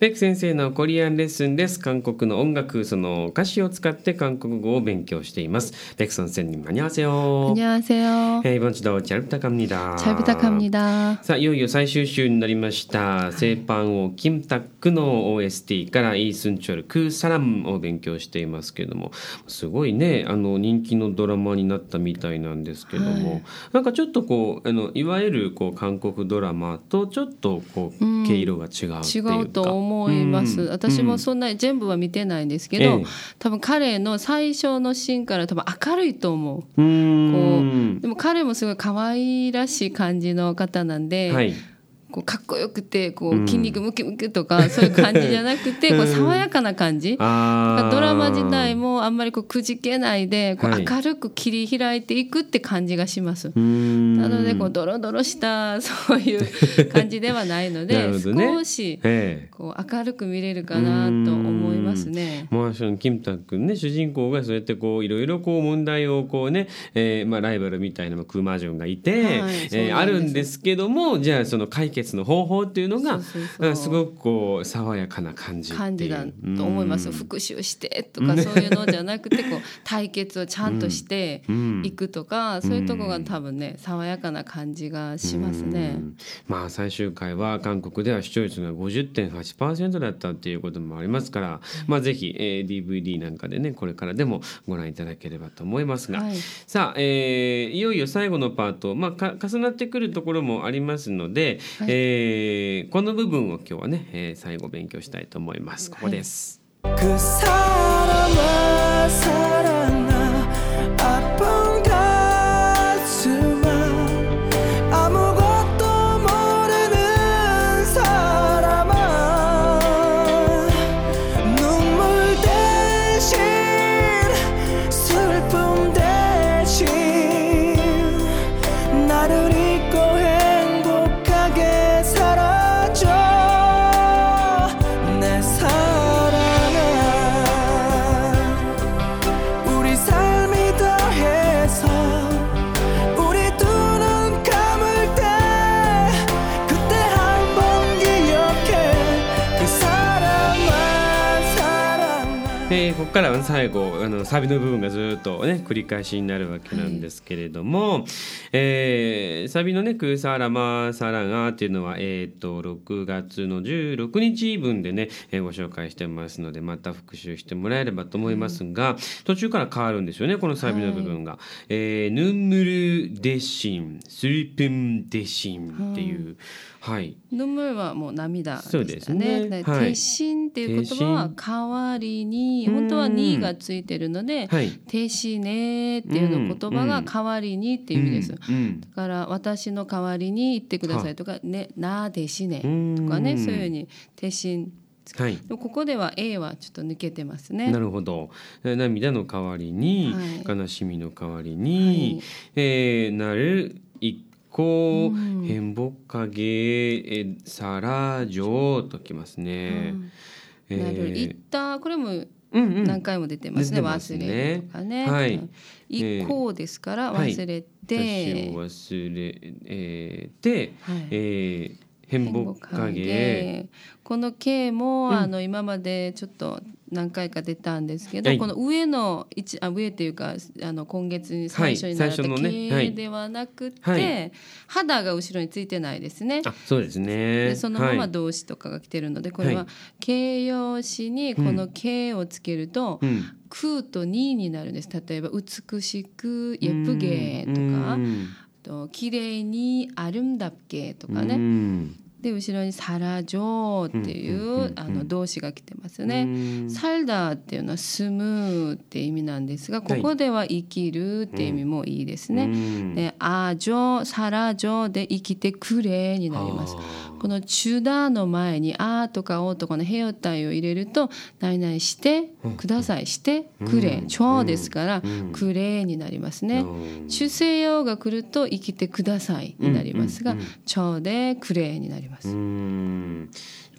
ペク先生のコリアンレッスンです。韓国の音楽、その歌詞を使って韓国語を勉強しています。ペク先生に안녕하세요。 안녕하세요. 네, 이번 주도 잘 부탁합니다. 잘 부탁합니다. さあいよいよ最終週になりました「セーパンをキムタック」の OST から「イースンチョルクサラム」を勉強していますけれどもすごいねあの人気のドラマになったみたいなんですけども、はいなんかちょっとこうあのいわゆるこう韓国ドラマとちょっとこううん毛色が違うっていうか、違うと 思います。うん私もそんなに全部は見てないんですけど、ええ多分彼の最初のシーンから多分明るいと思う。うーんでも彼もすごい可愛らしい感じの方なんで、はいこうかっこよくてこう筋肉ムキムキとか そういう感じじゃなくて、こう爽やかな感じ。ドラマ自体もあんまりこうくじけないでこうはい。明るく切り開いていくって感じがします。なのでこうドロドロした そういう感じではないの なで少しええ。こう明るく見れるかなと思いますね。まあ、そのキムタックンね主人公がそうやってこういろいろこう問題をこうね、えーまあ、ライバルみたいなクマジョンがいて、はえあるんですけどもじゃあその解決の方法っていうのがすごくこう爽やかな感じ感じだと思います。うん。復讐してとかそういうのじゃなくてこう対決をちゃんとしてうん。いくとかそういうとこが多分ね爽やかな感じがしますね。う。ん。まあ最終回は韓国では視聴率が50.8%だったっていうこともありますから、まあぜひ、えー DVD なんかでねこれからでもご覧いただければと思いますが、はい。さあ、えーいよいよ最後のパート、まあ、か重なってくるところもありますので、はいえーこの部分を今日はね、えー最後勉強したいと思います。ここです。그사 えーここからは最後あのサビの部分がずっとね繰り返しになるわけなんですけれども、えーサビのね「クーサラマーサラガー」っていうのは、えー、と6月の16日分でね、えーご紹介してますのでまた復習してもらえればと思いますが、途中から変わるんですよねこのサビの部分が。えーヌンムルデシンスリプンデシンっていう、はい、はい、のむはもう涙でしたね。ね。鉄心っていう言葉は代わりに本当はにがついてるので、はい、停止ねっていうの言葉が代わりにっていう意味です。だから私の代わりに言ってくださいとかねなでしねとかねそういうふうに停止はい、ここでは A はちょっと抜けてますね。なるほど。涙の代わりに、はい、悲しみの代わりに、はい、えー、なる一個うん。変ぼかげえさらじょうときますね。えー。なる言ったこれもうんうん。何回も出てますね、忘れるとかね。はい。うん一個ですから忘れて、私を忘れ、えーて、はい。えー変ぼかげでこの K も、うんあの今までちょっと何回か出たんですけど、はいこの上の一あ上っていうかあの今月に最初に習ったはい最初のねは K いではなくて、はい肌が後ろについてないですね。あそうですね。でそのままはい動詞とかが来てるので、これははい形容詞にこの K をつけると、うん空とにになるんです例えば美しく예쁘게とかうん と綺麗にアルムダッとかね、で後ろに「サラジョ」っていうあの動詞が来てますね。サルダーっていうのは「住む」って意味なんですがここでは「生きる」って意味もいいですね。で「あじょ」「サラジョ」で「生きてくれ」になります。このチュダの前にあとかおとかのヘヨタイを入れると何々してくださいしてくれうん。ちょうですからうん。くれになりますね。うん。主声用が来ると生きてくださいになりますがちょうでくれになりまうす。ん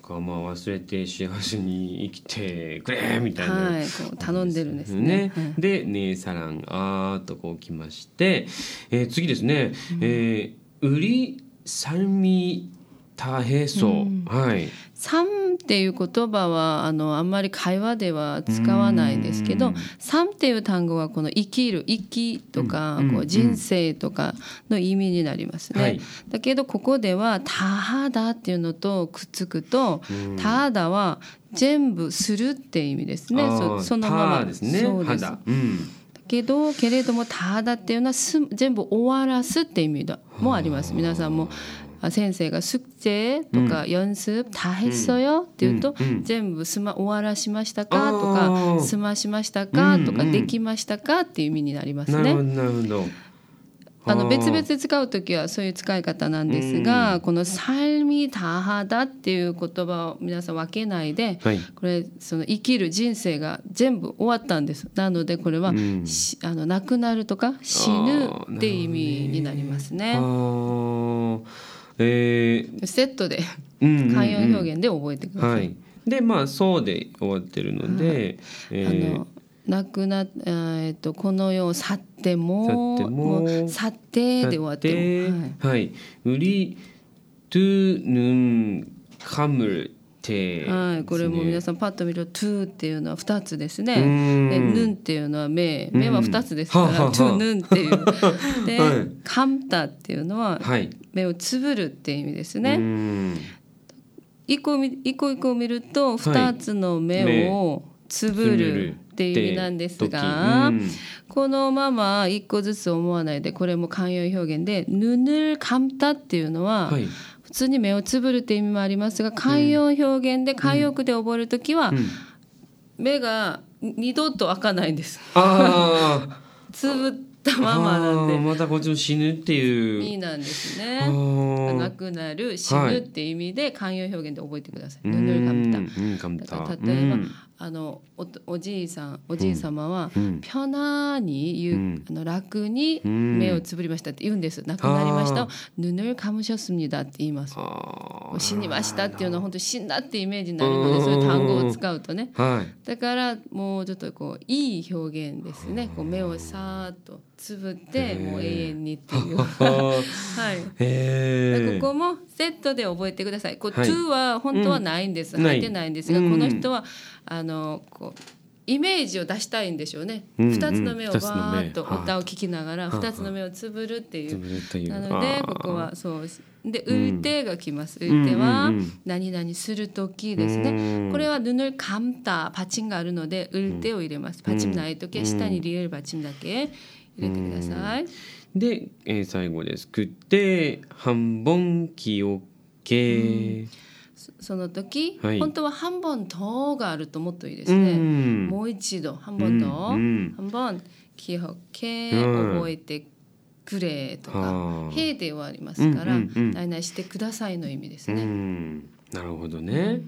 かまあ忘れて幸せに生きてくれみたいな、はい、こう頼んでるんですね。はいで「ねえさらんあ」とこうきまして、えー次ですね「えー、売りさみたへそ」う。ん。はい。삶っていう言葉はあのあんまり会話では使わないんですけどうん。삶っていう単語はこの生きる生きとかうん。こう人生とかの意味になりますね。はい。だけどここでは「たはだ」っていうのとくっつくと「たはだ」は全部するって意味ですね。そそのまま。たですね。そうです。肌うん。けどけれども「たはだ」っていうのはす全部終わらすって意味だもあります。皆さんもあ先生が「숙제」とか「연습다했어요」って言うと、うんうん全部すま終わらしましたかとあーか済ましましたかとかうんうんできましたかっていう意味になりますねなるほ。どなるほどあの別々あで使う時はそういう使い方なんですが、この「삶이다하다」っていう言葉を皆さん分けないで、はいこれその生きる人生が全部終わったんですなのでこれは、うんしあの亡くなるとか死ぬっていう意味になりますあね。 えー、セットで寛容表現で覚えてください。はい、でまあ「そう」で終わってるので、はい、えー、あのなくなえっとこの世を去っても去ってで終わっても。はい、はい、ウリトゥヌンカムルはい、これも皆さんパッと見ると「to」っていうのは2つですね。うん。で「ぬん」っていうのは目目は2つですから「ははは to」「ぬん」っていう。ではい「かんた」っていうのははい。目をつぶるっていう意味ですうね。ん。一個み一個一個見ると2つの目をつぶるっていう意味なんですが、うん。このまま一個ずつ思わないでこれも慣用表現で「ぬぬかんた」っていうのは、はい。普通に目をつぶるって意味もありますが慣用表現で慣用句で覚えるときは、うん目が二度と開かないんです。つぶったままなんでまたこっちも死ぬっていう。いいなんですあね。ー亡くなる死ぬって意味で慣用表現で覚えてください。ぬぬかんた。うんかんだたから例えば、うんあのおじいさんおじい様は、ぴょなに言う、うん、あの楽に目をつぶりましたって言うんです、亡くなりました。ぬぬるかむしょすみだって言います。死にましたっていうのは本当死んだってイメージになるのでそういう単語を使うとね、はい、だからもうちょっとこういい表現ですね。こう目をさーっとつぶってもう永遠にっていう。はい、ここもセットで覚えてください。こう、はい、to は本当はないんです、入ってないんですが、この人は「あのこうイメージを出したいんでしょうね。二、うんうん、つの目をわーッと歌を聞きながら二つの目をつぶるっていう。なのでここはそうで「うて」がきます。うん、ては何々する時ですね。うん、これは「ぬぬかんた」パチンがあるので「うて」を入れます。パチンない時下にリアルパチンだけ入れてください。うん、で、えー、最後です。くって半分気をけ。そその時、はい。本当は半本とがあるともっといいですうね。ん。もう一度半本とうん半本記憶けうん。覚えてくれとかはあ「へ」で終わりますからうんうんうん「何々してください」の意味ですうね。ん。なるほどね。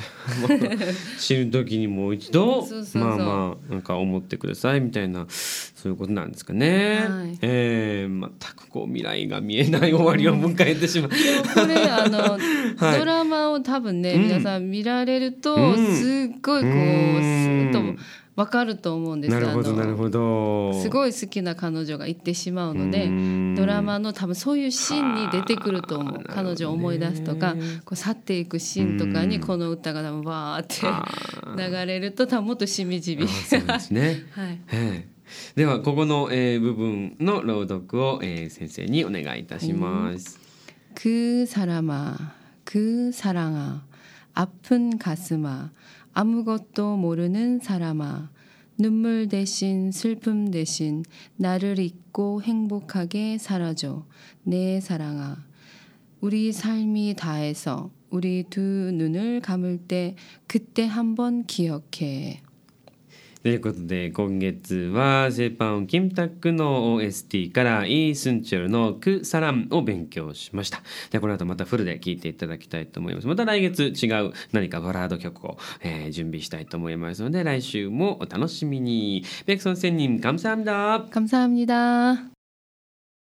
死ぬ時にもう一度まあまあなんか思ってくださいみたいなそういうことなんですかね。はい。えー全くこう未来が見えない終わりを迎えてしまう。これあの、はい。ドラマを多分ね、うん。皆さん見られると、うん。すっごいこう、うん。すっとわかると思うんですなるほどあのなるほど。すごい好きな彼女が言ってしまうのでうんドラマの多分そういうシーンに出てくると思うはあ彼女を思い出すとかなるほどねこう去っていくシーンとかうんにこの歌が多分わーってあ流れると多分もっとしみじみあそうですね。はいはいではここの、えー部分の朗読を、えー先生にお願いいたします。 그 사람아, 그 사랑아, 아픈 가슴아, 아무것도 모르는 사람아, 눈물 대신 슬픔 대신 나를 잊고 행복하게 살아줘, 내 사랑아. 우리 삶이 다해서 우리 두 눈을 감을 때 그때 한번 기억해. ということで今月はセーパンキムタックの OST からイースンチョルのクサランを勉強しましたでこの後またフルで聴いていただきたいと思いますまた来月違う何かバラード曲を、えー準備したいと思いますので来週もお楽しみにベクソン仙人감사합니다 감사합니다.